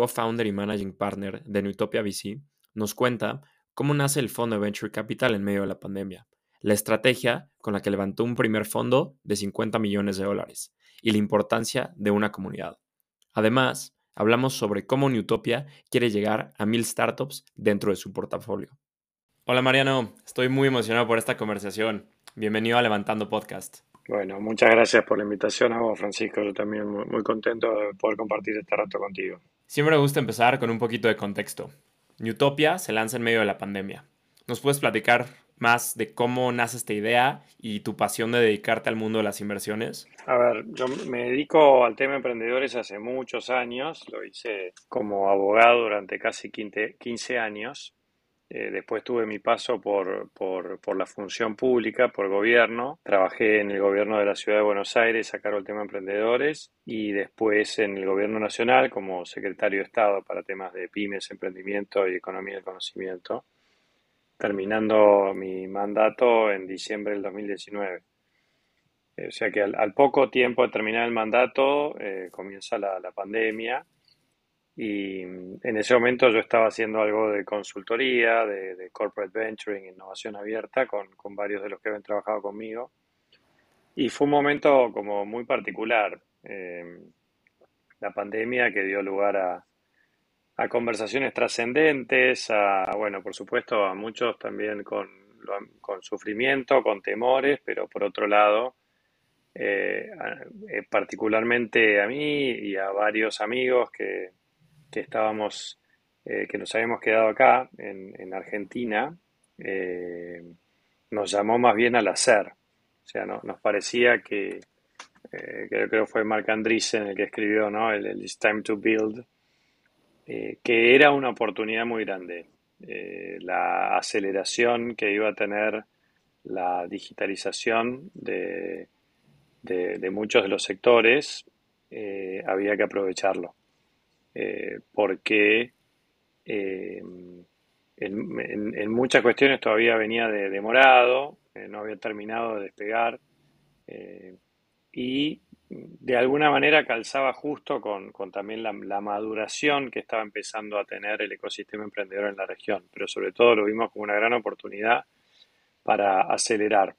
co-founder y managing partner de Newtopia VC, nos cuenta cómo nace el fondo de Venture Capital en medio de la pandemia, la estrategia con la que levantó un primer fondo de 50 millones de dólares y la importancia de una comunidad. Además, hablamos sobre cómo Newtopia quiere llegar a mil startups dentro de su portafolio. Hola Mariano, estoy muy emocionado por esta conversación. Bienvenido a Levantando Podcast. Bueno, muchas gracias por la invitación a Francisco. Yo también muy contento de poder compartir este rato contigo. Siempre me gusta empezar con un poquito de contexto. Newtopia se lanza en medio de la pandemia. ¿Nos puedes platicar más de cómo nace esta idea y tu pasión de dedicarte al mundo de las inversiones? A ver, yo me dedico al tema de emprendedores hace muchos años. Lo hice como abogado durante casi 15 años. Eh, después tuve mi paso por, por, la función pública, por gobierno. Trabajé en el gobierno de la ciudad de Buenos Aires a cargo del tema emprendedores y después en el gobierno nacional como secretario de Estado para temas de pymes, emprendimiento y economía del conocimiento, terminando mi mandato en diciembre del 2019. Eh, o sea que al, poco tiempo de terminar el mandato eh, comienza la pandemia y en ese momento yo estaba haciendo algo de consultoría, de, corporate venturing, innovación abierta con, con, varios de los que habían trabajado conmigo. Y fue un momento como muy particular. Eh, la pandemia que dio lugar a, a conversaciones trascendentes, a, bueno, por supuesto, a muchos también con, con sufrimiento, con temores, pero por otro lado, eh, eh, particularmente a mí y a varios amigos que, que estábamos, eh, que nos habíamos quedado acá en, Argentina, eh, nos llamó más bien al hacer. O sea, no, nos parecía que, eh, creo que fue Mark Andreessen el que escribió, ¿no? El, It's Time to Build, que era una oportunidad muy grande. la aceleración que iba a tener la digitalización de, de muchos de los sectores, había que aprovecharlo. Eh, porque eh, en, muchas cuestiones todavía venía de demorado, eh, no había terminado de despegar y de alguna manera calzaba justo con, también la, maduración que estaba empezando a tener el ecosistema emprendedor en la región, pero sobre todo lo vimos como una gran oportunidad para acelerar.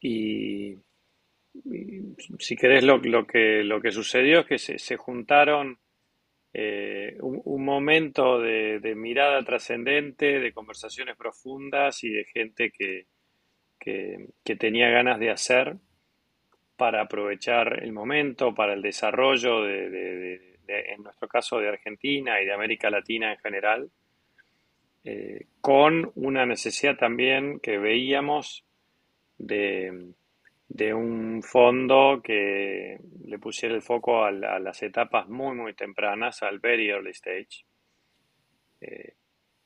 y si querés, lo, que, lo que sucedió es que se, juntaron eh, un, momento de, mirada trascendente, de conversaciones profundas y de gente que, que, tenía ganas de hacer para aprovechar el momento, para el desarrollo de, en nuestro caso, de Argentina y de América Latina en general, eh, con una necesidad también que veíamos de de un fondo que le pusiera el foco a, las etapas muy, muy tempranas, al very early stage, eh,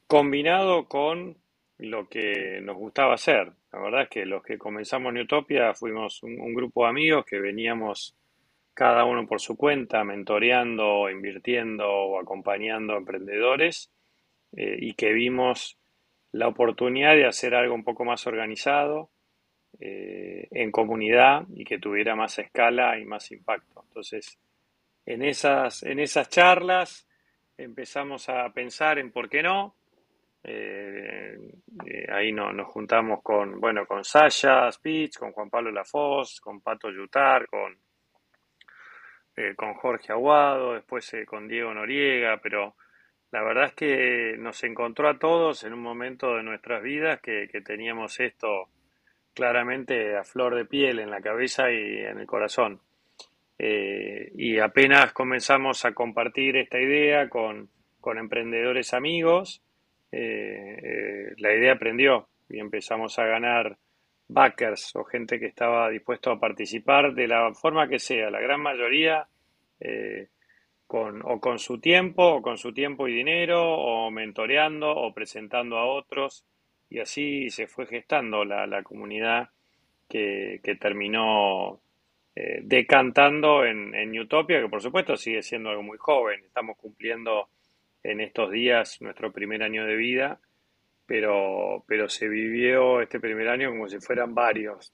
combinado con lo que nos gustaba hacer. La verdad es que los que comenzamos Newtopia fuimos un, grupo de amigos que veníamos cada uno por su cuenta, mentoreando, invirtiendo o acompañando a emprendedores eh, y que vimos la oportunidad de hacer algo un poco más organizado, eh, en comunidad y que tuviera más escala y más impacto. Entonces, en esas, en esas charlas empezamos a pensar en por qué no. Eh, eh, ahí no, nos juntamos con, bueno, con Sasha Speech, con Juan Pablo Lafoz, con Pato Yutar, con, con Jorge Aguado, después con Diego Noriega, pero la verdad es que nos encontró a todos en un momento de nuestras vidas que teníamos esto claramente a flor de piel en la cabeza y en el corazón. Eh, y apenas comenzamos a compartir esta idea con, emprendedores amigos, eh, eh, la idea aprendió y empezamos a ganar backers o gente que estaba dispuesto a participar de la forma que sea. La gran mayoría con, o con su tiempo, o con su tiempo y dinero, o mentoreando, o presentando a otros, y así se fue gestando la, comunidad que, terminó eh, decantando en, en Utopia, que por supuesto sigue siendo algo muy joven, estamos cumpliendo en estos días nuestro primer año de vida, pero, pero se vivió este primer año como si fueran varios.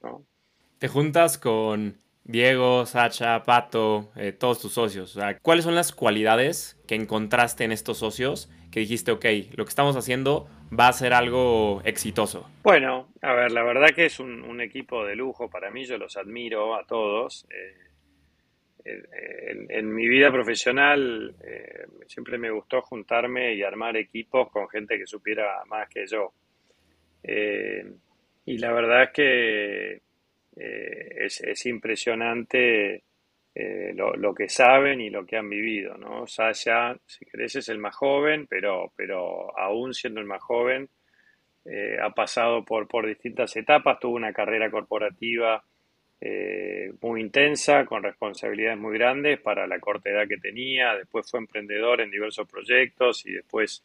Te juntas con Diego, Sacha, Pato, eh, todos tus socios. ¿Cuáles son las cualidades que encontraste en estos socios que dijiste, ok, lo que estamos haciendo va a ser algo exitoso? Bueno, a ver, la verdad que es un, equipo de lujo para mí, yo los admiro a todos. Eh, en, mi vida profesional eh, siempre me gustó juntarme y armar equipos con gente que supiera más que yo. y la verdad es que eh, es, impresionante eh, lo, que saben y lo que han vivido, ¿no? Sasha, si querés, es el más joven, pero, pero aún siendo el más joven, eh, ha pasado por, por distintas etapas, tuvo una carrera corporativa muy intensa, con responsabilidades muy grandes para la corta edad que tenía, después fue emprendedor en diversos proyectos y después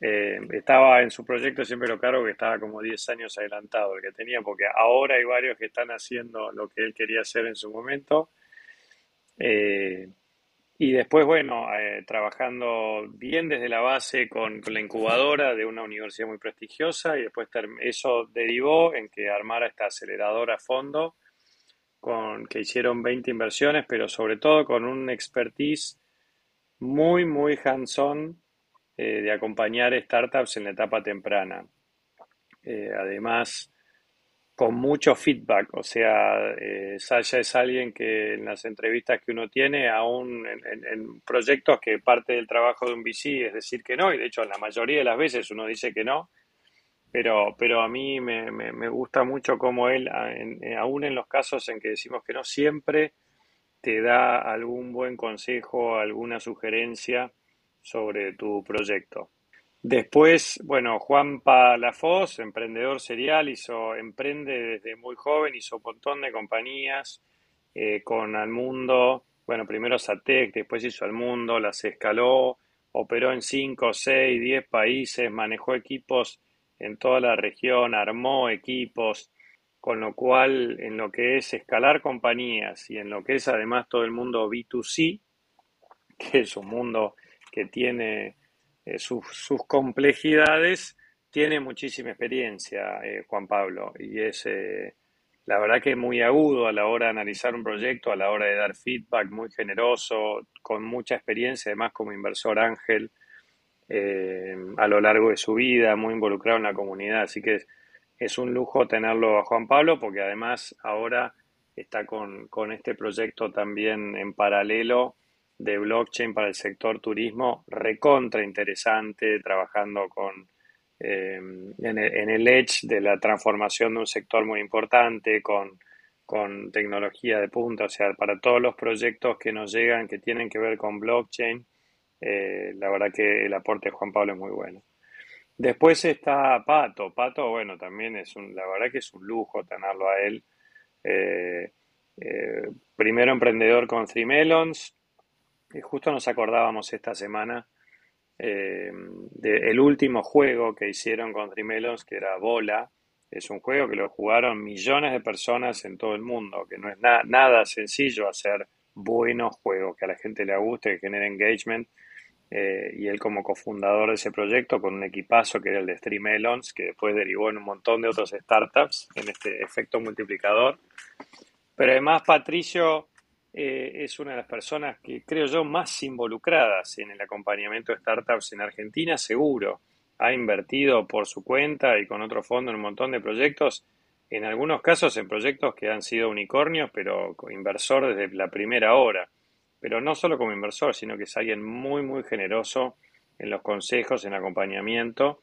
eh, estaba en su proyecto, siempre lo claro que estaba como 10 años adelantado el que tenía, porque ahora hay varios que están haciendo lo que él quería hacer en su momento. Eh, y después, bueno, eh, trabajando bien desde la base con, la incubadora de una universidad muy prestigiosa y después eso derivó en que armara esta aceleradora a fondo, con, que hicieron 20 inversiones, pero sobre todo con un expertise muy, muy hands-on eh, de acompañar startups en la etapa temprana. Eh, además, con mucho feedback, o sea, eh, Sasha es alguien que en las entrevistas que uno tiene, aún en, proyectos que parte del trabajo de un VC es decir que no, y de hecho la mayoría de las veces uno dice que no, pero, pero a mí me, me, gusta mucho cómo él, aún en los casos en que decimos que no, siempre te da algún buen consejo, alguna sugerencia sobre tu proyecto. Después, bueno, Juan Palafos, emprendedor serial, hizo, emprende desde muy joven, hizo un montón de compañías eh, con Almundo, bueno, primero Satec, después hizo Almundo, las escaló, operó en 5, 6, 10 países, manejó equipos en toda la región, armó equipos, con lo cual en lo que es escalar compañías y en lo que es además todo el mundo B2C, que es un mundo que tiene eh, sus, complejidades, tiene muchísima experiencia eh, Juan Pablo. Y es eh, la verdad que muy agudo a la hora de analizar un proyecto, a la hora de dar feedback, muy generoso, con mucha experiencia además como inversor ángel a lo largo de su vida, muy involucrado en la comunidad, así que es, un lujo tenerlo a Juan Pablo porque además ahora está con, con este proyecto también en paralelo de blockchain para el sector turismo recontra interesante, trabajando con eh, en, el, edge de la transformación de un sector muy importante, con, con tecnología de punta, o sea, para todos los proyectos que nos llegan que tienen que ver con blockchain, eh, la verdad que el aporte de Juan Pablo es muy bueno. Después está Pato. Pato, bueno, también es un, la verdad que es un lujo tenerlo a él. Eh, primero emprendedor con Three Melons, justo nos acordábamos esta semana eh, del último juego que hicieron con Trimelons, que era Bola. Es un juego que lo jugaron millones de personas en todo el mundo, que no es nada sencillo hacer buenos juegos, que a la gente le guste, que genere engagement. Eh, y él como cofundador de ese proyecto con un equipazo que era el de Streamelons, que después derivó en un montón de otros startups en este efecto multiplicador. Pero además Patricio eh, es una de las personas que creo yo más involucradas en el acompañamiento de startups en Argentina, seguro. Ha invertido por su cuenta y con otro fondo en un montón de proyectos, en algunos casos en proyectos que han sido unicornios, pero inversor desde la primera hora. Pero no solo como inversor, sino que es alguien muy, muy generoso en los consejos, en acompañamiento.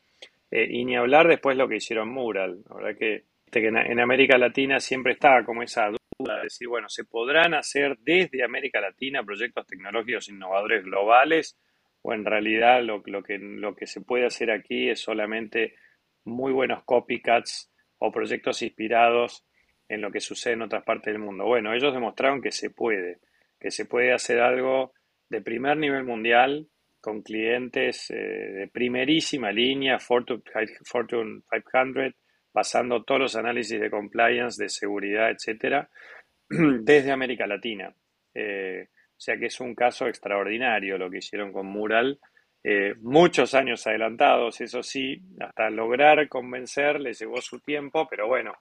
Eh, y ni hablar después lo que hicieron Mural. La verdad que, que en América Latina siempre estaba como esa decir, bueno, ¿se podrán hacer desde América Latina proyectos tecnológicos innovadores globales? ¿O en realidad lo, lo, que, lo que se puede hacer aquí es solamente muy buenos copycats o proyectos inspirados en lo que sucede en otras partes del mundo? Bueno, ellos demostraron que se puede, que se puede hacer algo de primer nivel mundial, con clientes eh, de primerísima línea, Fortune, 500, pasando todos los análisis de compliance, de seguridad, etcétera, desde América Latina. Eh, o sea que es un caso extraordinario lo que hicieron con Mural. Eh, muchos años adelantados, eso sí, hasta lograr convencer les llevó su tiempo, pero bueno,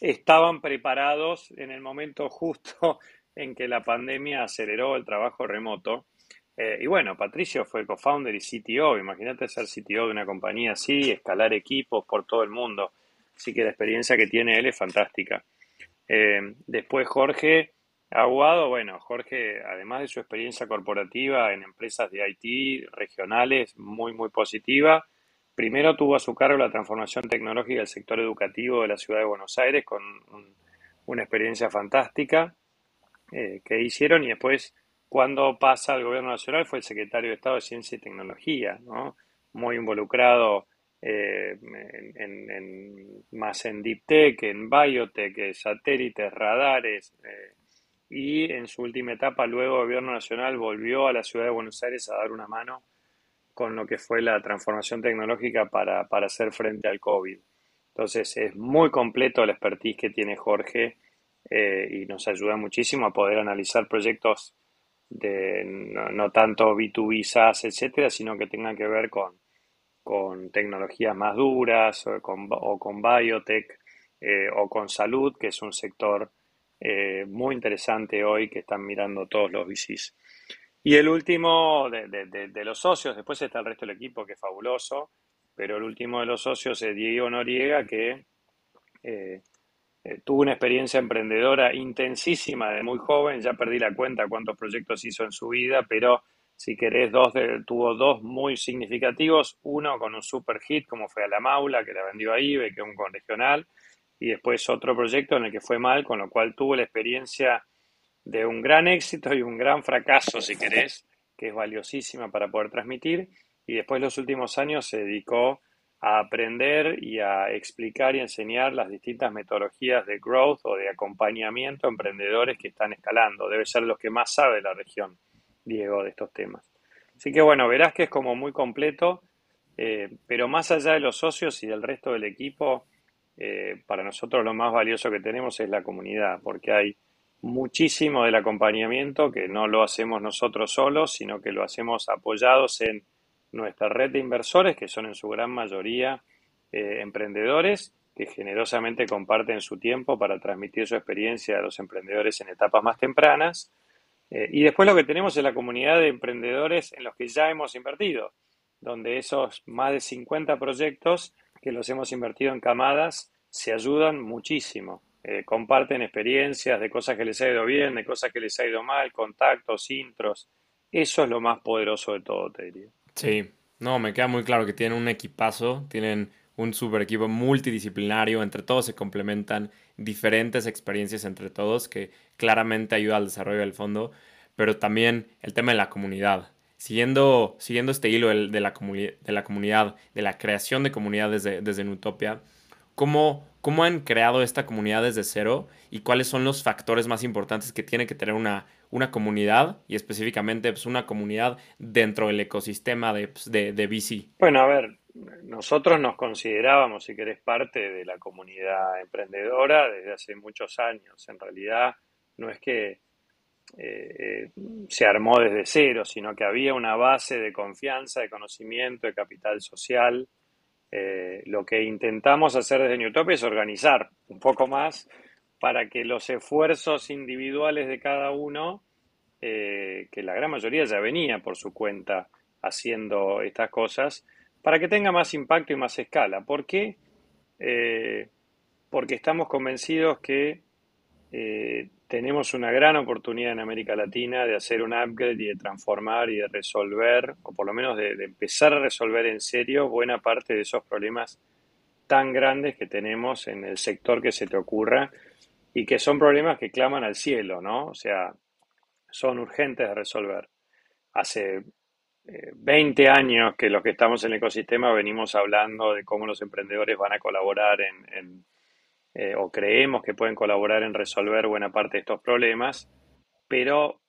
estaban preparados en el momento justo en que la pandemia aceleró el trabajo remoto. Eh, y bueno, Patricio fue co-founder y CTO. Imagínate ser CTO de una compañía así, escalar equipos por todo el mundo. Así que la experiencia que tiene él es fantástica. Eh, después Jorge Aguado, bueno, Jorge, además de su experiencia corporativa en empresas de IT regionales muy, muy positiva, primero tuvo a su cargo la transformación tecnológica del sector educativo de la ciudad de Buenos Aires con una experiencia fantástica eh, que hicieron y después cuando pasa al gobierno nacional fue el secretario de Estado de Ciencia y Tecnología, ¿no? muy involucrado eh, en, más en Deep Tech, en Biotech, satélites, radares, eh, y en su última etapa, luego el gobierno nacional volvió a la ciudad de Buenos Aires a dar una mano con lo que fue la transformación tecnológica para, para hacer frente al COVID. Entonces es muy completo el expertise que tiene Jorge eh, y nos ayuda muchísimo a poder analizar proyectos de no, tanto B2B SaaS, etcétera, sino que tengan que ver con, con tecnologías más duras o con, o con biotech eh, o con salud, que es un sector eh, muy interesante hoy que están mirando todos los VCs. Y el último de, de, los socios, después está el resto del equipo que es fabuloso, pero el último de los socios es Diego Noriega, que eh, tuvo una experiencia emprendedora intensísima de muy joven, ya perdí la cuenta cuántos proyectos hizo en su vida, pero si querés, dos tuvo dos muy significativos, uno con un super hit como fue a La Maula, que la vendió a IBE, que es un con regional, y después otro proyecto en el que fue mal, con lo cual tuvo la experiencia de un gran éxito y un gran fracaso, si querés, que es valiosísima para poder transmitir, y después los últimos años se dedicó a aprender y a explicar y enseñar las distintas metodologías de growth o de acompañamiento a emprendedores que están escalando. Debe ser los que más sabe la región, Diego, de estos temas. Así que bueno, verás que es como muy completo, eh, pero más allá de los socios y del resto del equipo, eh, para nosotros lo más valioso que tenemos es la comunidad, porque hay muchísimo del acompañamiento que no lo hacemos nosotros solos, sino que lo hacemos apoyados en nuestra red de inversores, que son en su gran mayoría eh, emprendedores, que generosamente comparten su tiempo para transmitir su experiencia a los emprendedores en etapas más tempranas. Eh, y después lo que tenemos es la comunidad de emprendedores en los que ya hemos invertido, donde esos más de 50 proyectos que los hemos invertido en camadas se ayudan muchísimo. Eh, comparten experiencias de cosas que les ha ido bien, de cosas que les ha ido mal, contactos, intros. Eso es lo más poderoso de todo, te. Sí, no, me queda muy claro que tienen un equipazo, tienen un super equipo multidisciplinario, entre todos se complementan diferentes experiencias entre todos que claramente ayuda al desarrollo del fondo, pero también el tema de la comunidad. Siguiendo, siguiendo este hilo de, la, de la comunidad, de la creación de comunidades desde, desde Nutopia, ¿cómo, ¿cómo han creado esta comunidad desde cero y cuáles son los factores más importantes que tiene que tener una, una comunidad y específicamente pues, una comunidad dentro del ecosistema de, pues, de, de VC? Bueno, a ver, nosotros nos considerábamos, si querés, parte de la comunidad emprendedora desde hace muchos años. En realidad, no es que eh, eh, se armó desde cero, sino que había una base de confianza, de conocimiento, de capital social. Eh, lo que intentamos hacer desde Newtopia es organizar un poco más para que los esfuerzos individuales de cada uno, eh, que la gran mayoría ya venía por su cuenta haciendo estas cosas, para que tenga más impacto y más escala. ¿Por qué? Eh, porque estamos convencidos que eh, tenemos una gran oportunidad en América Latina de hacer un upgrade y de transformar y de resolver, o por lo menos de empezar a resolver en serio buena parte de esos problemas tan grandes que tenemos en el sector que se te ocurra y que son problemas que claman al cielo, ¿no? O sea, son urgentes de resolver. Hace 20 eh, años que los que estamos en el ecosistema venimos hablando de cómo los emprendedores van a colaborar en, eh, o creemos que pueden colaborar en resolver buena parte de estos problemas, pero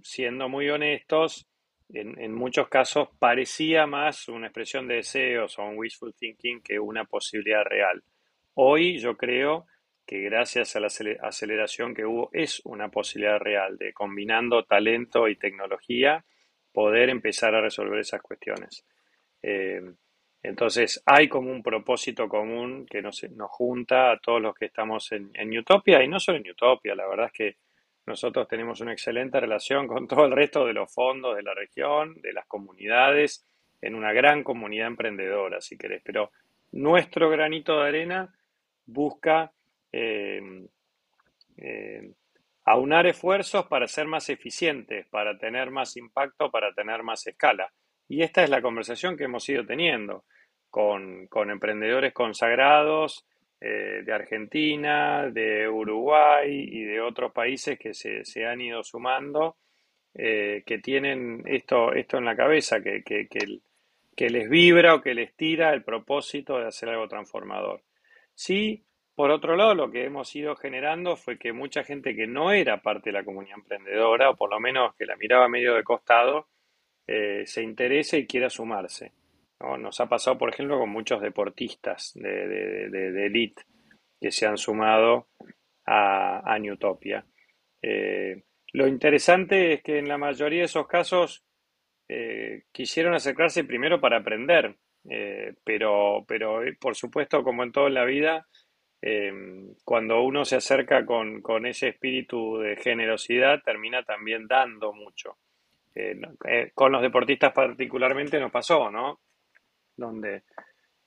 siendo muy honestos, en, muchos casos parecía más una expresión de deseos o un wishful thinking que una posibilidad real. Hoy yo creo que gracias a la aceleración que hubo es una posibilidad real de combinando talento y tecnología poder empezar a resolver esas cuestiones. Eh, entonces hay como un propósito común que nos, nos junta a todos los que estamos en, en Utopia y no solo en Utopia, la verdad es que nosotros tenemos una excelente relación con todo el resto de los fondos de la región, de las comunidades, en una gran comunidad emprendedora, si querés. Pero nuestro granito de arena busca aunar esfuerzos para ser más eficientes, para tener más impacto, para tener más escala. Y esta es la conversación que hemos ido teniendo con, con emprendedores consagrados, eh, de Argentina, de Uruguay y de otros países que se, han ido sumando, eh, que tienen esto, esto en la cabeza, que, que, les vibra o que les tira el propósito de hacer algo transformador. Sí, por otro lado, lo que hemos ido generando fue que mucha gente que no era parte de la comunidad emprendedora, o por lo menos que la miraba medio de costado, eh, se interese y quiera sumarse. Nos ha pasado, por ejemplo, con muchos deportistas de, de, elite que se han sumado a, a Newtopia. Eh, lo interesante es que en la mayoría de esos casos eh, quisieron acercarse primero para aprender, pero, pero por supuesto, como en todo en la vida, cuando uno se acerca con, con, ese espíritu de generosidad, termina también dando mucho. con los deportistas particularmente nos pasó, ¿no? donde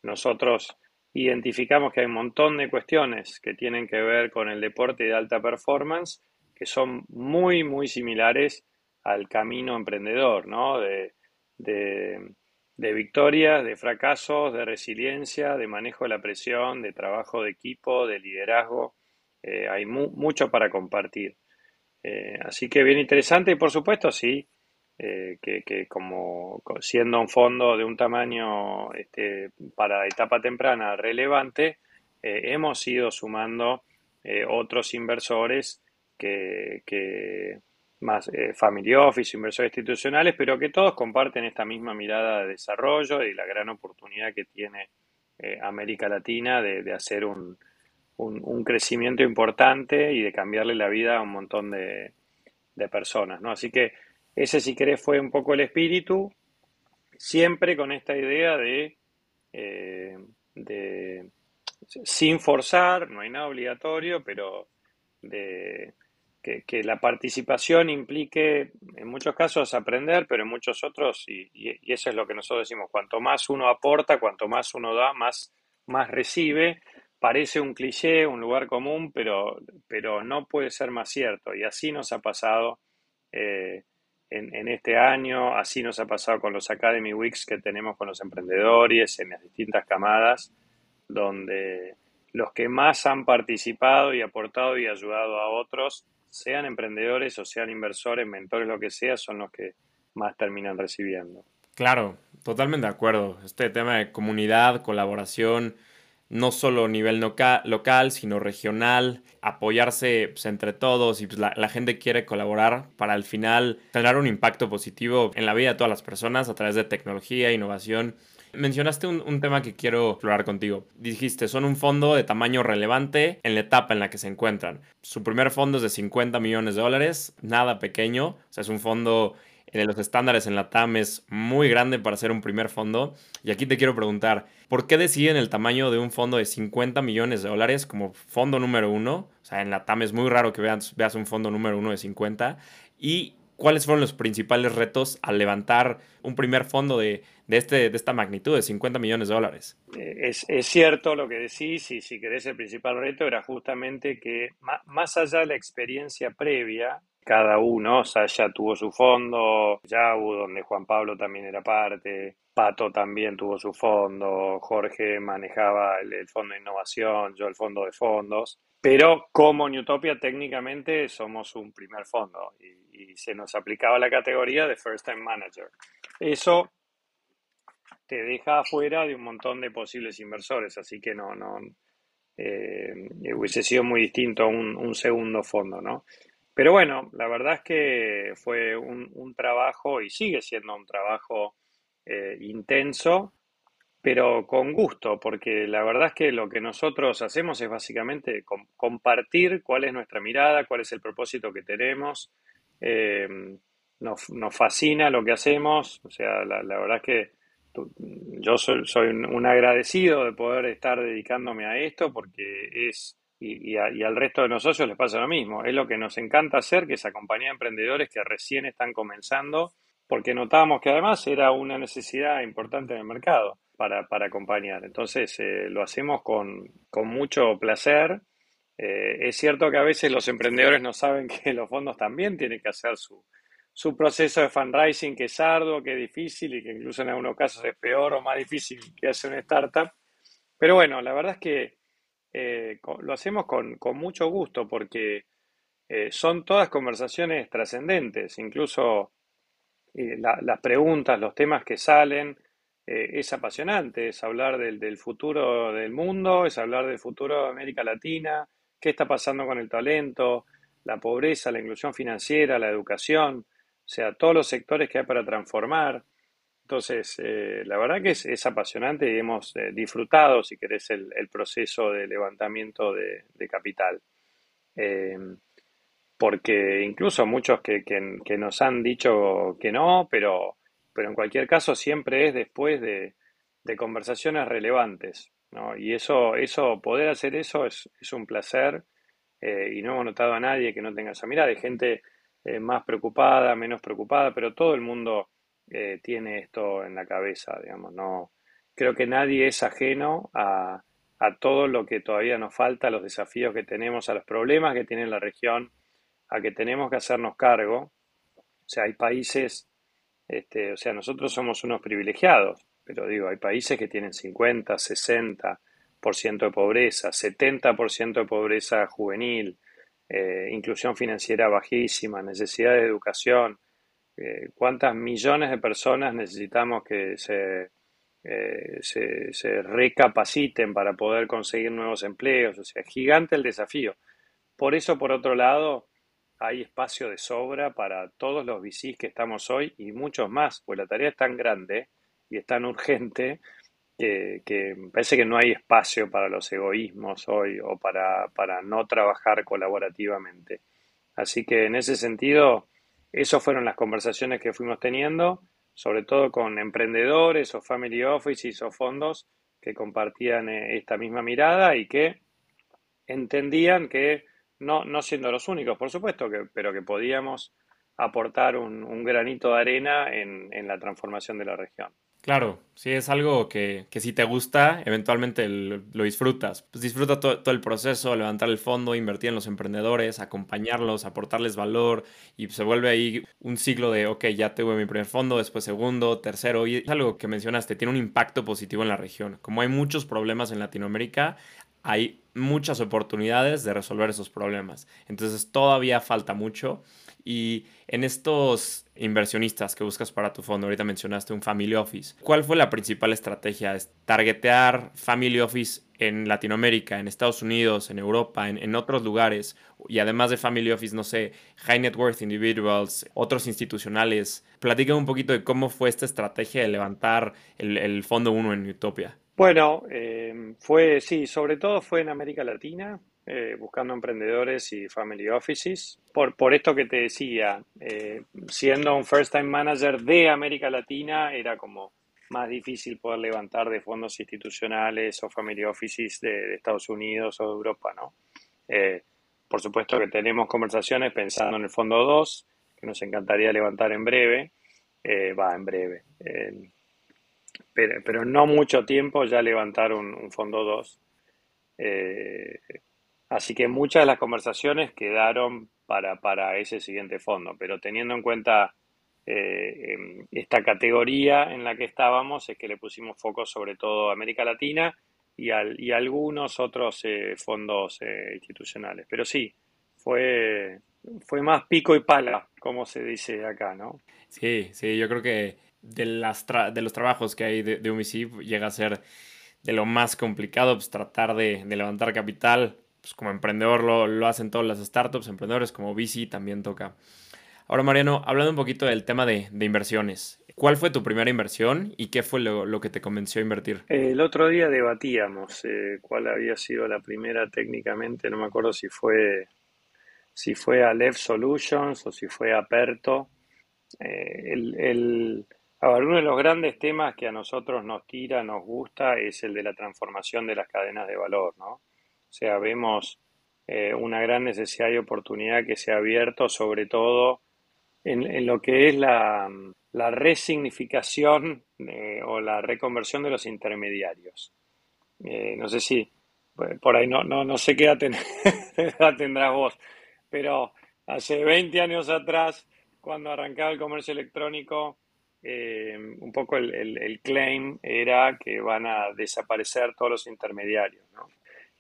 nosotros identificamos que hay un montón de cuestiones que tienen que ver con el deporte de alta performance que son muy, muy similares al camino emprendedor, ¿no? De, victorias, de fracasos, de resiliencia, de manejo de la presión, de trabajo de equipo, de liderazgo. Eh, hay mucho para compartir. Eh, así que bien interesante y por supuesto, sí, eh, que, como siendo un fondo de un tamaño este, para etapa temprana relevante, hemos ido sumando otros inversores que, más family office, inversores institucionales, pero que todos comparten esta misma mirada de desarrollo y la gran oportunidad que tiene América Latina de, hacer un, un, crecimiento importante y de cambiarle la vida a un montón de, de personas, ¿no? Así que ese, si querés, fue un poco el espíritu, siempre con esta idea de, eh, de sin forzar, no hay nada obligatorio, pero de que, la participación implique, en muchos casos, aprender, pero en muchos otros, y, y, eso es lo que nosotros decimos, cuanto más uno aporta, cuanto más uno da, más, más recibe. Parece un cliché, un lugar común, pero, pero no puede ser más cierto. Y así nos ha pasado eh, en, este año, así nos ha pasado con los Academy Weeks que tenemos con los emprendedores en las distintas camadas, donde los que más han participado y aportado y ayudado a otros, sean emprendedores o sean inversores, mentores, lo que sea, son los que más terminan recibiendo. Claro, totalmente de acuerdo. Este tema de comunidad, colaboración, no solo a nivel local, sino regional, apoyarse pues, entre todos y pues, la, gente quiere colaborar para al final tener un impacto positivo en la vida de todas las personas a través de tecnología, innovación. Mencionaste un, tema que quiero explorar contigo. Dijiste, son un fondo de tamaño relevante en la etapa en la que se encuentran. Su primer fondo es de 50 millones de dólares, nada pequeño, o sea, es un fondo de los estándares en la TAM es muy grande para ser un primer fondo. Y aquí te quiero preguntar, ¿por qué deciden el tamaño de un fondo de 50 millones de dólares como fondo número uno? O sea, en la TAM es muy raro que veas, veas un fondo número uno de 50. ¿Y cuáles fueron los principales retos al levantar un primer fondo de, este, de esta magnitud, de 50 millones de dólares? Eh, es, es, cierto lo que decís y si querés el principal reto era justamente que más allá de la experiencia previa, cada uno, Sasha tuvo su fondo, Yau, donde Juan Pablo también era parte, Pato también tuvo su fondo, Jorge manejaba el, fondo de innovación, yo el fondo de fondos, pero como Newtopia técnicamente somos un primer fondo y, se nos aplicaba la categoría de First Time Manager. Eso te deja afuera de un montón de posibles inversores, así que no, no, eh, hubiese sido muy distinto a un, un segundo fondo, ¿no? Pero bueno, la verdad es que fue un, trabajo y sigue siendo un trabajo eh, intenso, pero con gusto, porque la verdad es que lo que nosotros hacemos es básicamente compartir cuál es nuestra mirada, cuál es el propósito que tenemos. Eh, nos, fascina lo que hacemos, o sea, la, verdad es que yo soy, soy un, agradecido de poder estar dedicándome a esto porque es, y, al resto de nosotros les pasa lo mismo, es lo que nos encanta hacer, que es acompañar a emprendedores que recién están comenzando, porque notamos que además era una necesidad importante en el mercado para, para acompañar. Entonces eh, lo hacemos con, con mucho placer. Eh, es cierto que a veces los emprendedores no saben que los fondos también tienen que hacer su, su proceso de fundraising que es arduo, que es difícil y que incluso en algunos casos es peor o más difícil que hacer una startup. Pero bueno, la verdad es que eh, lo hacemos con, mucho gusto porque eh, son todas conversaciones trascendentes, incluso eh, las preguntas, los temas que salen, es apasionante, es hablar del, del, futuro del mundo, es hablar del futuro de América Latina, qué está pasando con el talento, la pobreza, la inclusión financiera, la educación. O sea, todos los sectores que hay para transformar. Entonces, eh, la verdad que es, apasionante y hemos eh, disfrutado, si querés, el, proceso de levantamiento de, capital. Eh, porque incluso muchos que, nos han dicho que no, pero, pero en cualquier caso siempre es después de, conversaciones relevantes. Y eso, eso, poder hacer eso es, es un placer y no hemos notado a nadie que no tenga esa mirada. Hay gente más preocupada, menos preocupada, pero todo el mundo eh, tiene esto en la cabeza, digamos, no creo que nadie es ajeno a, a, todo lo que todavía nos falta, a los desafíos que tenemos, a los problemas que tiene la región, a que tenemos que hacernos cargo. O sea, hay países, este, o sea, nosotros somos unos privilegiados, pero digo, hay países que tienen 50, 60% de pobreza, 70% de pobreza juvenil, eh, inclusión financiera bajísima, necesidad de educación, cuántas millones de personas necesitamos que eh, se, se, recapaciten para poder conseguir nuevos empleos, o sea, gigante el desafío. Por eso, por otro lado, hay espacio de sobra para todos los VCs que estamos hoy y muchos más, pues la tarea es tan grande y es tan urgente que, parece que no hay espacio para los egoísmos hoy o para, para no trabajar colaborativamente. Así que en ese sentido, esas fueron las conversaciones que fuimos teniendo, sobre todo con emprendedores o family offices o fondos que compartían eh, esta misma mirada y que entendían que, no, no siendo los únicos, por supuesto, que, pero que podíamos aportar un, granito de arena en la transformación de la región. Claro, sí, es algo que, que si te gusta, eventualmente lo, disfrutas. Pues disfruta todo, el proceso, levantar el fondo, invertir en los emprendedores, acompañarlos, aportarles valor y se vuelve ahí un ciclo de, ok, ya tuve mi primer fondo, después segundo, tercero. Y es algo que mencionaste, tiene un impacto positivo en la región. Como hay muchos problemas en Latinoamérica, hay muchas oportunidades de resolver esos problemas. Entonces todavía falta mucho y en estos inversionistas que buscas para tu fondo, ahorita mencionaste un Family Office, ¿cuál fue la principal estrategia? ¿Es targetear Family Office en Latinoamérica, en Estados Unidos, en Europa, en, otros lugares? Y además de Family Office, no sé, High Net Worth Individuals, otros institucionales. Platícame un poquito de cómo fue esta estrategia de levantar el, Fondo 1 en Utopia. Bueno, eh, fue, sí, sobre todo fue en América Latina. Eh, buscando emprendedores y family offices. Por, por esto que te decía, eh, siendo un first time manager de América Latina, era como más difícil poder levantar de fondos institucionales o family offices de, Estados Unidos o de Europa, ¿no? Eh, por supuesto que tenemos conversaciones pensando en el fondo 2, que nos encantaría levantar en breve, va en breve, pero, pero, no mucho tiempo ya levantar un, fondo 2. Así que muchas de las conversaciones quedaron para, para ese siguiente fondo, pero teniendo en cuenta eh, em, esta categoría en la que estábamos, es que le pusimos foco sobre todo a América Latina y, al, y algunos otros eh, fondos eh, institucionales. Pero sí, fue, fue más pico y pala, como se dice acá, ¿no? Sí, sí, yo creo que de, las de los trabajos que hay de, de llega a ser de lo más complicado, pues tratar de, de levantar capital pues, como emprendedor lo, lo, hacen todas las startups, emprendedores como VC también toca. Ahora, Mariano, hablando un poquito del tema de, de inversiones, ¿cuál fue tu primera inversión y qué fue lo, lo que te convenció a invertir? El otro día debatíamos eh, cuál había sido la primera técnicamente, no me acuerdo si fue si fue a Lev Solutions o si fue a Perto. Eh, el, el, uno de los grandes temas que a nosotros nos tira, nos gusta, es el de la transformación de las cadenas de valor, ¿no? O sea, vemos eh, una gran necesidad y oportunidad que se ha abierto, sobre todo en, lo que es la, resignificación eh, o la reconversión de los intermediarios. Eh, no sé si por ahí no, no, no sé qué edad, tendrás vos, pero hace 20 años atrás, cuando arrancaba el comercio electrónico, eh, un poco el, el, claim era que van a desaparecer todos los intermediarios. ¿no?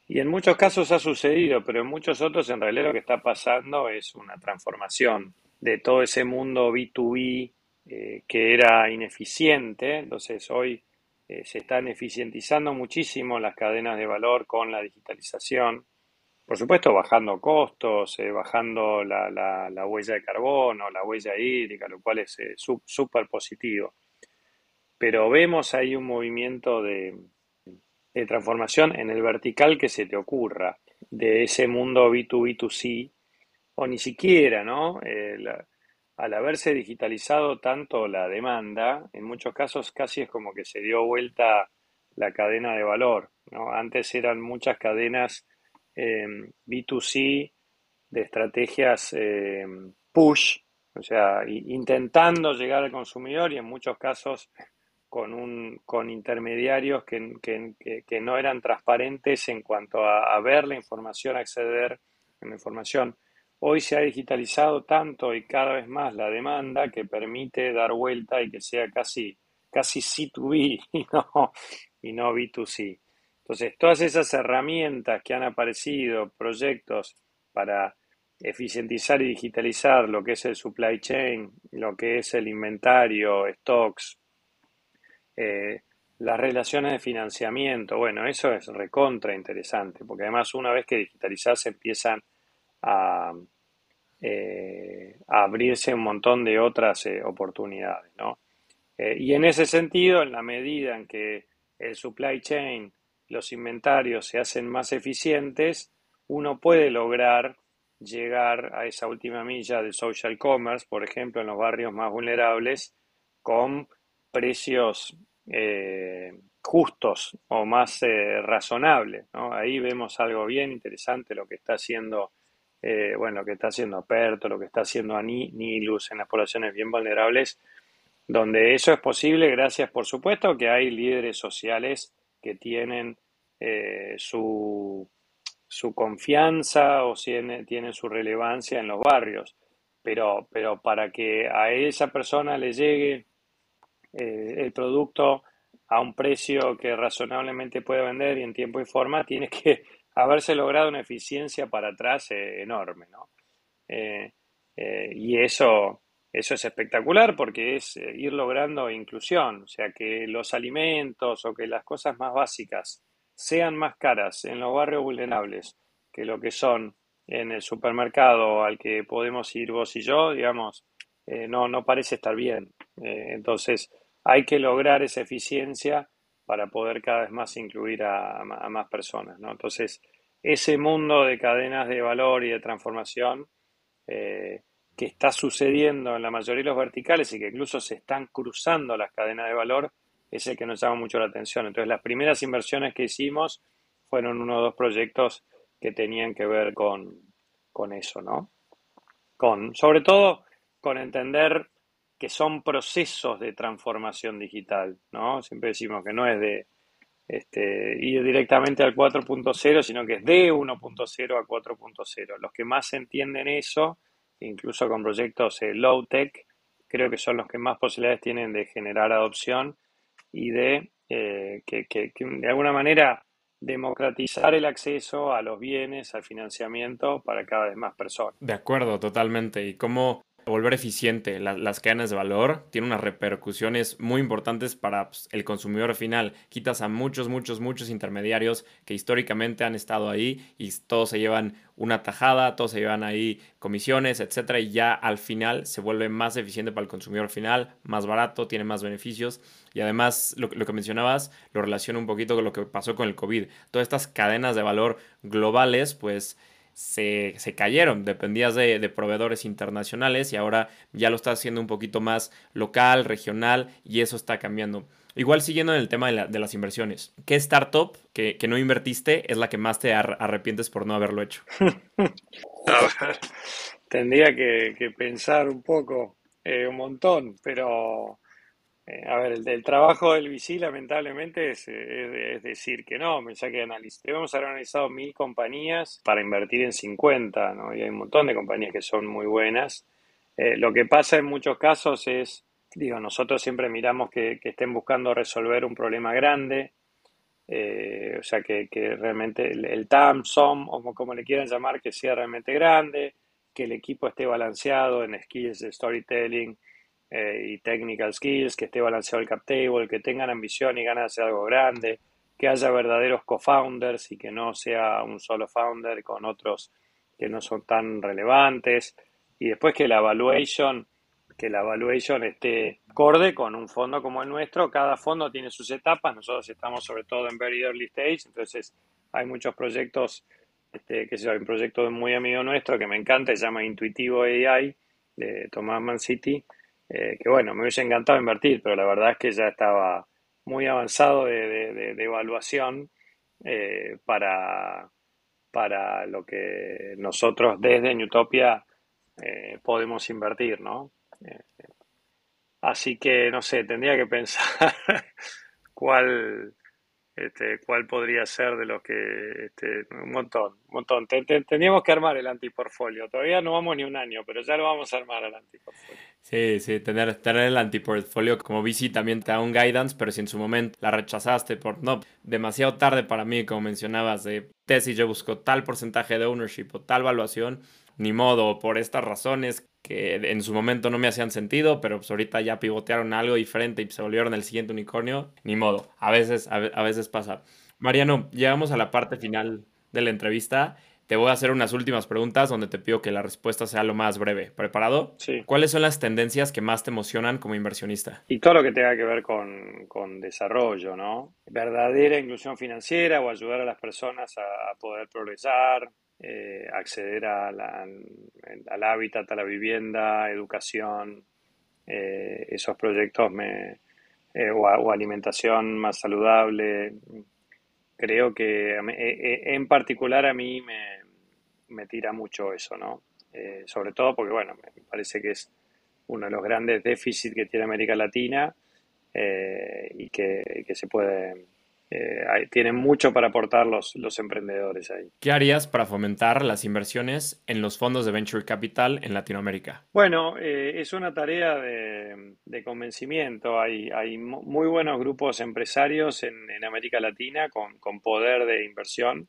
Y en muchos casos ha sucedido, pero en muchos otros en realidad lo que está pasando es una transformación de todo ese mundo B2B eh, que era ineficiente. Entonces hoy eh, se están eficientizando muchísimo las cadenas de valor con la digitalización. Por supuesto, bajando costos, eh, bajando la, la, huella de carbono, la huella hídrica, lo cual es súper positivo. Pero vemos ahí un movimiento de, de transformación en el vertical que se te ocurra, de ese mundo B2B2C o ni siquiera, ¿no? Eh, al haberse digitalizado tanto la demanda, en muchos casos casi es como que se dio vuelta la cadena de valor, ¿no? Antes eran muchas cadenas B2C de estrategias em, push, o sea, intentando llegar al consumidor y en muchos casos con, un, con intermediarios que, que, no eran transparentes en cuanto a, a ver la información, acceder a la información. Hoy se ha digitalizado tanto y cada vez más la demanda que permite dar vuelta y que sea casi, casi C2B y no, y no B2C. Entonces, todas esas herramientas que han aparecido, proyectos para eficientizar y digitalizar lo que es el supply chain, lo que es el inventario, stocks, eh, las relaciones de financiamiento, bueno, eso es recontra interesante, porque además una vez que digitalizas empiezan a, eh, abrirse un montón de otras eh, oportunidades, ¿no? Y en ese sentido, en la medida en que el supply chain, los inventarios se hacen más eficientes, uno puede lograr llegar a esa última milla del social commerce, por ejemplo, en los barrios más vulnerables, con precios justos o más razonables. ¿no? Ahí vemos algo bien interesante lo que está haciendo eh, bueno, lo que está haciendo Aperto, lo que está haciendo Anilus en las poblaciones bien vulnerables, donde eso es posible gracias, por supuesto, que hay líderes sociales que tienen eh, su, su, confianza o tienen, tienen, su relevancia en los barrios. Pero, pero para que a esa persona le llegue eh, el producto a un precio que razonablemente puede vender y en tiempo y forma, tiene que haberse logrado una eficiencia para atrás eh, enorme, ¿no? Y eso, eso es espectacular porque es ir logrando inclusión, o sea, que los alimentos o que las cosas más básicas sean más caras en los barrios vulnerables que lo que son en el supermercado al que podemos ir vos y yo, digamos, no, no parece estar bien. entonces, hay que lograr esa eficiencia para poder cada vez más incluir a, más personas. ¿no? Entonces, ese mundo de cadenas de valor y de transformación eh, que está sucediendo en la mayoría de los verticales y que incluso se están cruzando las cadenas de valor, es el que nos llama mucho la atención. Entonces, las primeras inversiones que hicimos fueron uno o dos proyectos que tenían que ver con, con eso, ¿no? Con, sobre todo con entender que son procesos de transformación digital, ¿no? Siempre decimos que no es de este, ir directamente al 4.0, sino que es de 1.0 a 4.0. Los que más entienden eso, incluso con proyectos eh, low tech, creo que son los que más posibilidades tienen de generar adopción y de eh, que, que, de alguna manera democratizar el acceso a los bienes, al financiamiento para cada vez más personas. De acuerdo, totalmente. Y cómo volver eficiente las cadenas de valor tiene unas repercusiones muy importantes para pues, el consumidor final. Quitas a muchos, muchos, muchos intermediarios que históricamente han estado ahí y todos se llevan una tajada, todos se llevan ahí comisiones, etcétera, y ya al final se vuelve más eficiente para el consumidor final, más barato, tiene más beneficios y además lo, lo que mencionabas lo relaciona un poquito con lo que pasó con el COVID. Todas estas cadenas de valor globales, pues se, cayeron, dependías de, proveedores internacionales y ahora ya lo estás haciendo un poquito más local, regional y eso está cambiando. Igual siguiendo en el tema de, las inversiones, ¿qué startup que, no invertiste es la que más te arrepientes por no haberlo hecho? tendría que, pensar un poco, eh, un montón, pero a ver, el, trabajo del VC lamentablemente es, decir que no, me que debemos haber analizado mil compañías para invertir en 50, ¿no? Y hay un montón de compañías que son muy buenas. Eh, lo que pasa en muchos casos es, digo, nosotros siempre miramos que, estén buscando resolver un problema grande, eh, o sea, que, realmente el, el, TAM, SOM, o como le quieran llamar, que sea realmente grande, que el equipo esté balanceado en skills de storytelling, eh, y technical skills, que esté balanceado el cap table, que tengan ambición y ganas de hacer algo grande, que haya verdaderos co-founders y que no sea un solo founder con otros que no son tan relevantes. Y después que la evaluation, que la evaluation esté acorde con un fondo como el nuestro. Cada fondo tiene sus etapas. Nosotros estamos sobre todo en very early stage, entonces hay muchos proyectos, este, que sé un proyecto muy amigo nuestro que me encanta, se llama Intuitivo AI, de Thomas Man City, eh, que bueno, me hubiese encantado invertir, pero la verdad es que ya estaba muy avanzado de, evaluación eh, para, para lo que nosotros desde Newtopia eh, podemos invertir, ¿no? así que, no sé, tendría que pensar cuál, este, cuál podría ser de los que, este, un montón, un montón. Teníamos que armar el antiportfolio. Todavía no vamos ni un año, pero ya lo vamos a armar el antiportfolio. Sí, sí, tener, tener el antiportfolio como VC también te da un guidance, pero si en su momento la rechazaste por no, demasiado tarde para mí, como mencionabas, de tesis yo busco tal porcentaje de ownership o tal valuación, ni modo, por estas razones que en su momento no me hacían sentido, pero pues ahorita ya pivotearon algo diferente y se volvieron el siguiente unicornio, ni modo, a veces, a, veces pasa. Mariano, llegamos a la parte final de la entrevista. Te voy a hacer unas últimas preguntas donde te pido que la respuesta sea lo más breve. ¿Preparado? Sí. ¿Cuáles son las tendencias que más te emocionan como inversionista? Y todo lo que tenga que ver con, con desarrollo, ¿no? Verdadera inclusión financiera o ayudar a las personas a poder progresar, eh, acceder al hábitat, a la vivienda, educación, eh, esos proyectos me, eh, o, alimentación más saludable. Creo que en particular a mí me, tira mucho eso, ¿no? sobre todo porque, bueno, me parece que es uno de los grandes déficits que tiene América Latina y que, que se puede eh, tienen mucho para aportar los, los emprendedores ahí. ¿Qué harías para fomentar las inversiones en los fondos de Venture Capital en Latinoamérica? Bueno, eh, es una tarea de, convencimiento. Hay, hay, muy buenos grupos empresarios en, América Latina con, poder de inversión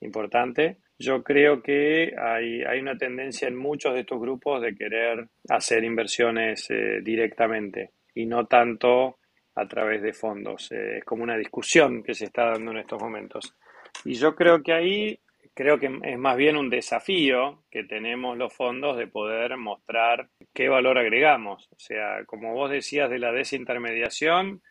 importante. Yo creo que hay, hay, una tendencia en muchos de estos grupos de querer hacer inversiones eh, directamente y no tanto a través de fondos. Eh, es como una discusión que se está dando en estos momentos. Y yo creo que ahí, creo que es más bien un desafío que tenemos los fondos de poder mostrar qué valor agregamos. O sea, como vos decías de la desintermediación,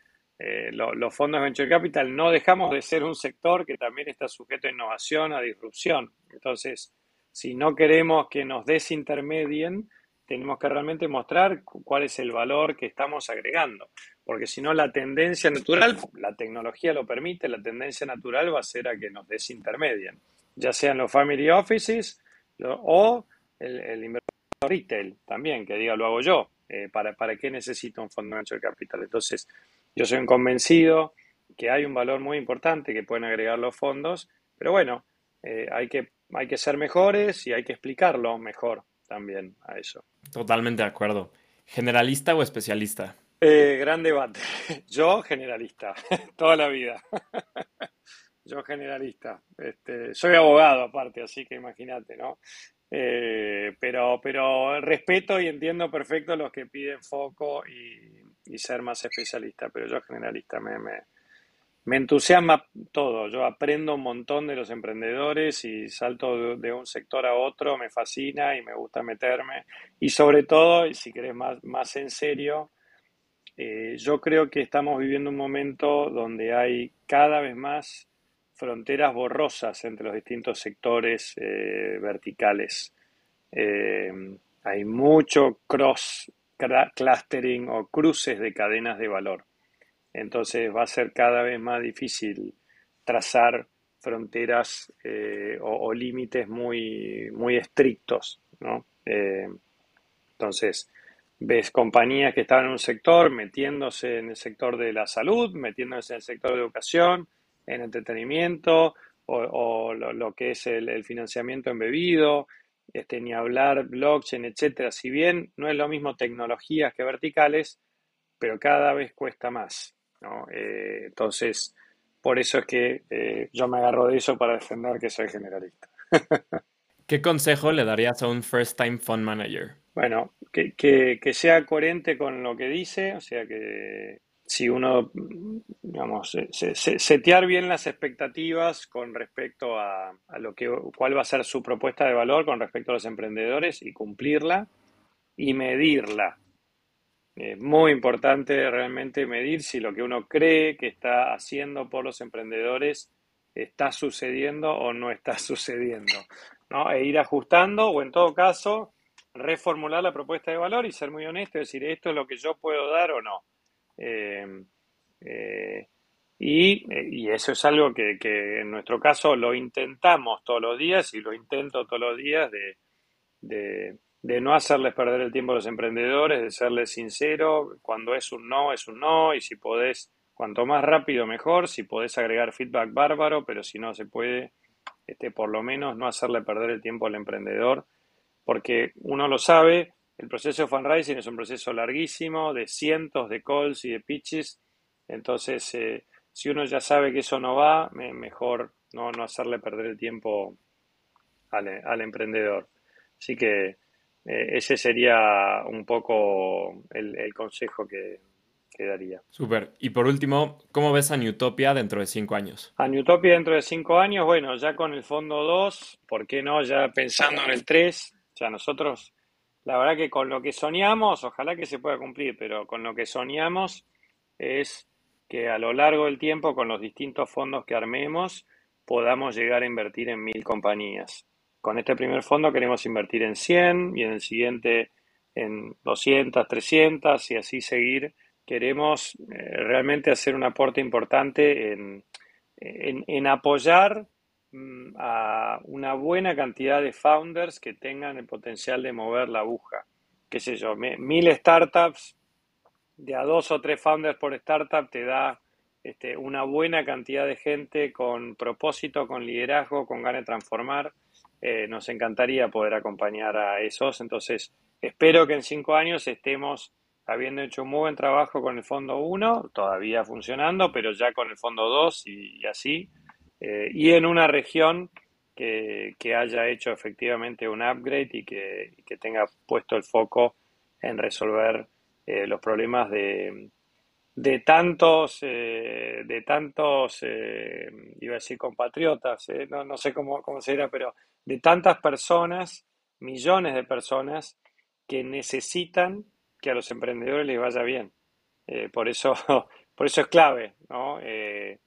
eh, los fondos de Venture Capital no dejamos de ser un sector que también está sujeto a innovación, a disrupción. Entonces, si no queremos que nos desintermedien, tenemos que realmente mostrar cuál es el valor que estamos agregando, porque si no la tendencia natural, la tecnología lo permite, la tendencia natural va a ser a que nos desintermedien, ya sean los family offices o el, inversor retail también, que diga lo hago yo, eh, para, ¿para qué necesito un fondo de venture capital? Entonces, yo soy convencido que hay un valor muy importante que pueden agregar los fondos, pero bueno, eh, hay, que, hay que ser mejores y hay que explicarlo mejor también a eso. Totalmente de acuerdo. ¿Generalista o especialista? Eh, gran debate. Yo generalista, toda la vida. Yo generalista. Este, soy abogado aparte, así que imagínate, ¿no? Eh, pero, pero respeto y entiendo perfecto los que piden foco y, ser más especialista, pero yo generalista me, me, entusiasma todo. Yo aprendo un montón de los emprendedores y salto de, un sector a otro, me fascina y me gusta meterme. Y sobre todo, si querés más, más en serio, eh, yo creo que estamos viviendo un momento donde hay cada vez más fronteras borrosas entre los distintos sectores eh, verticales. Eh, hay mucho cross clustering o cruces de cadenas de valor. Entonces va a ser cada vez más difícil trazar fronteras eh, o, límites muy, muy estrictos. entonces, ves compañías que están en un sector metiéndose en el sector de la salud, metiéndose en el sector de educación, en entretenimiento o, lo, que es el, financiamiento embebido, este, ni hablar blockchain, etcétera. Si bien no es lo mismo tecnologías que verticales, pero cada vez cuesta más. Eh, entonces, por eso es que eh, yo me agarro de eso para defender que soy generalista. ¿Qué consejo le darías a un first time fund manager? Bueno, que, que, sea coherente con lo que dice, o sea que si uno, digamos, setear bien las expectativas con respecto a, lo que, cuál va a ser su propuesta de valor con respecto a los emprendedores y cumplirla y medirla. Es muy importante realmente medir si lo que uno cree que está haciendo por los emprendedores está sucediendo o no está sucediendo. ¿no? E ir ajustando o en todo caso reformular la propuesta de valor y ser muy honesto, decir esto es lo que yo puedo dar o no. Eh, eh, y, eso es algo que, en nuestro caso lo intentamos todos los días y lo intento todos los días de, no hacerles perder el tiempo a los emprendedores, de serles sincero, cuando es un no, es un no, y si podés, cuanto más rápido mejor, si podés agregar feedback bárbaro, pero si no se puede, este, por lo menos no hacerle perder el tiempo al emprendedor, porque uno lo sabe, el proceso de fundraising es un proceso larguísimo, de cientos de calls y de pitches. Entonces, eh, si uno ya sabe que eso no va, mejor no, hacerle perder el tiempo al, emprendedor. Así que eh, ese sería un poco el, consejo que, que daría. Súper. Y por último, ¿cómo ves a Newtopia dentro de cinco años? A Newtopia dentro de cinco años, bueno, ya con el fondo 2, ¿por qué no? Ya pensando en el 3, ya nosotros la verdad que con lo que soñamos, ojalá que se pueda cumplir, pero con lo que soñamos es que a lo largo del tiempo, con los distintos fondos que armemos, podamos llegar a invertir en mil compañías. Con este primer fondo queremos invertir en 100 y en el siguiente en 200, 300 y así seguir. Queremos eh, realmente hacer un aporte importante en, en apoyar Mm, a una buena cantidad de founders que tengan el potencial de mover la aguja. Qué sé yo, mil startups, de a dos o tres founders por startup te da este, una buena cantidad de gente con propósito, con liderazgo, con ganas de transformar. Eh, nos encantaría poder acompañar a esos. Entonces, espero que en cinco años estemos habiendo hecho un muy buen trabajo con el fondo 1, todavía funcionando, pero ya con el fondo 2 y así eh, y en una región que, haya hecho efectivamente un upgrade y que, tenga puesto el foco en resolver eh, los problemas de, de tantos, eh, de tantos iba a decir compatriotas, no, no, sé cómo, cómo se pero de tantas personas, millones de personas que necesitan que a los emprendedores les vaya bien. por, eso, por eso es clave, ¿no? Eh,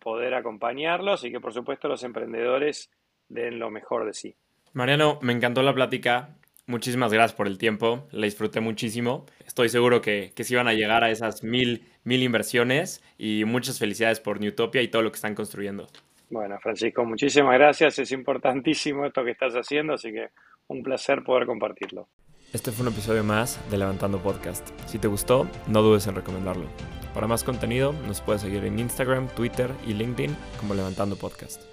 poder acompañarlos y que por supuesto los emprendedores den lo mejor de sí. Mariano, me encantó la plática. Muchísimas gracias por el tiempo, la disfruté muchísimo. Estoy seguro que, que sí van a llegar a esas mil, mil inversiones y muchas felicidades por Newtopia y todo lo que están construyendo. Bueno, Francisco, muchísimas gracias. Es importantísimo esto que estás haciendo, así que un placer poder compartirlo. Este fue un episodio más de Levantando Podcast. Si te gustó, no dudes en recomendarlo. Para más contenido, nos puedes seguir en Instagram, Twitter y LinkedIn como Levantando Podcast.